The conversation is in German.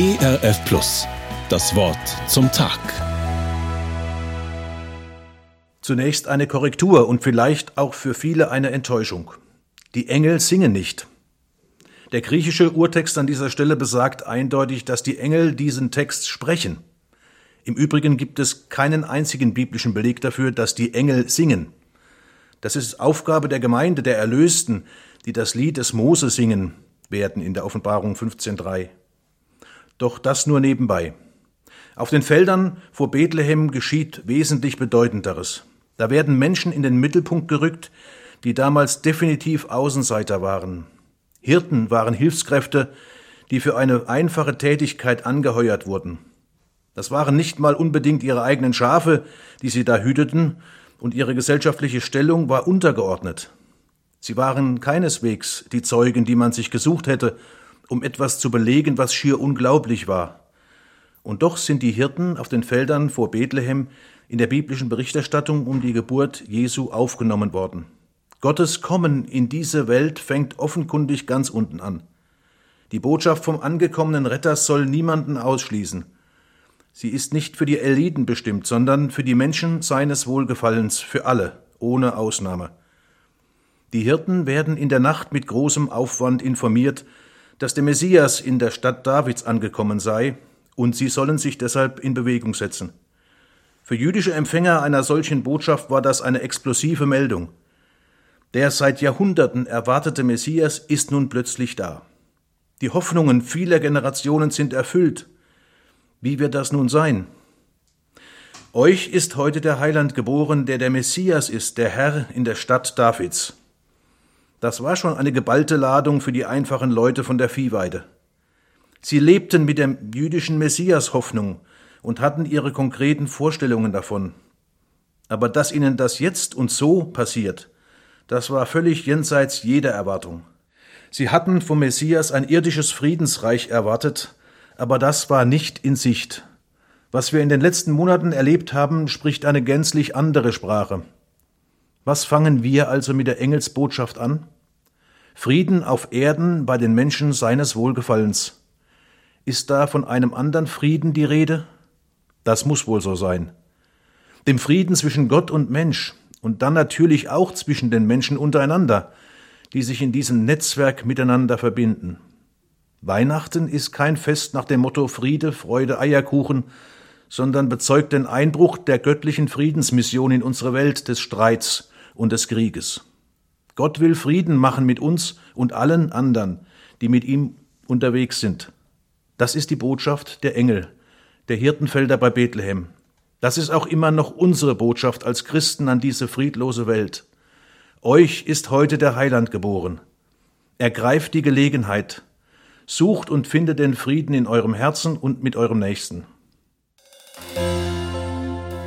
ERF Plus. Das Wort zum Tag. Zunächst eine Korrektur und vielleicht auch für viele eine Enttäuschung. Die Engel singen nicht. Der griechische Urtext an dieser Stelle besagt eindeutig, dass die Engel diesen Text sprechen. Im Übrigen gibt es keinen einzigen biblischen Beleg dafür, dass die Engel singen. Das ist Aufgabe der Gemeinde der Erlösten, die das Lied des Mose singen werden in der Offenbarung 15.3. Doch das nur nebenbei. Auf den Feldern vor Bethlehem geschieht wesentlich Bedeutenderes. Da werden Menschen in den Mittelpunkt gerückt, die damals definitiv Außenseiter waren. Hirten waren Hilfskräfte, die für eine einfache Tätigkeit angeheuert wurden. Das waren nicht mal unbedingt ihre eigenen Schafe, die sie da hüteten, und ihre gesellschaftliche Stellung war untergeordnet. Sie waren keineswegs die Zeugen, die man sich gesucht hätte, um etwas zu belegen, was schier unglaublich war. Und doch sind die Hirten auf den Feldern vor Bethlehem in der biblischen Berichterstattung um die Geburt Jesu aufgenommen worden. Gottes Kommen in diese Welt fängt offenkundig ganz unten an. Die Botschaft vom angekommenen Retter soll niemanden ausschließen. Sie ist nicht für die Eliten bestimmt, sondern für die Menschen seines Wohlgefallens, für alle, ohne Ausnahme. Die Hirten werden in der Nacht mit großem Aufwand informiert, dass der Messias in der Stadt Davids angekommen sei, und sie sollen sich deshalb in Bewegung setzen. Für jüdische Empfänger einer solchen Botschaft war das eine explosive Meldung. Der seit Jahrhunderten erwartete Messias ist nun plötzlich da. Die Hoffnungen vieler Generationen sind erfüllt. Wie wird das nun sein? Euch ist heute der Heiland geboren, der der Messias ist, der Herr in der Stadt Davids. Das war schon eine geballte Ladung für die einfachen Leute von der Viehweide. Sie lebten mit der jüdischen Messias-Hoffnung und hatten ihre konkreten Vorstellungen davon. Aber dass ihnen das jetzt und so passiert, das war völlig jenseits jeder Erwartung. Sie hatten vom Messias ein irdisches Friedensreich erwartet, aber das war nicht in Sicht. Was wir in den letzten Monaten erlebt haben, spricht eine gänzlich andere Sprache. Was fangen wir also mit der Engelsbotschaft an? Frieden auf Erden bei den Menschen seines Wohlgefallens. Ist da von einem anderen Frieden die Rede? Das muss wohl so sein. Dem Frieden zwischen Gott und Mensch und dann natürlich auch zwischen den Menschen untereinander, die sich in diesem Netzwerk miteinander verbinden. Weihnachten ist kein Fest nach dem Motto Friede, Freude, Eierkuchen, sondern bezeugt den Einbruch der göttlichen Friedensmission in unsere Welt des Streits und des Krieges. Gott will Frieden machen mit uns und allen anderen, die mit ihm unterwegs sind. Das ist die Botschaft der Engel, der Hirtenfelder bei Bethlehem. Das ist auch immer noch unsere Botschaft als Christen an diese friedlose Welt. Euch ist heute der Heiland geboren. Ergreift die Gelegenheit. Sucht und findet den Frieden in eurem Herzen und mit eurem Nächsten.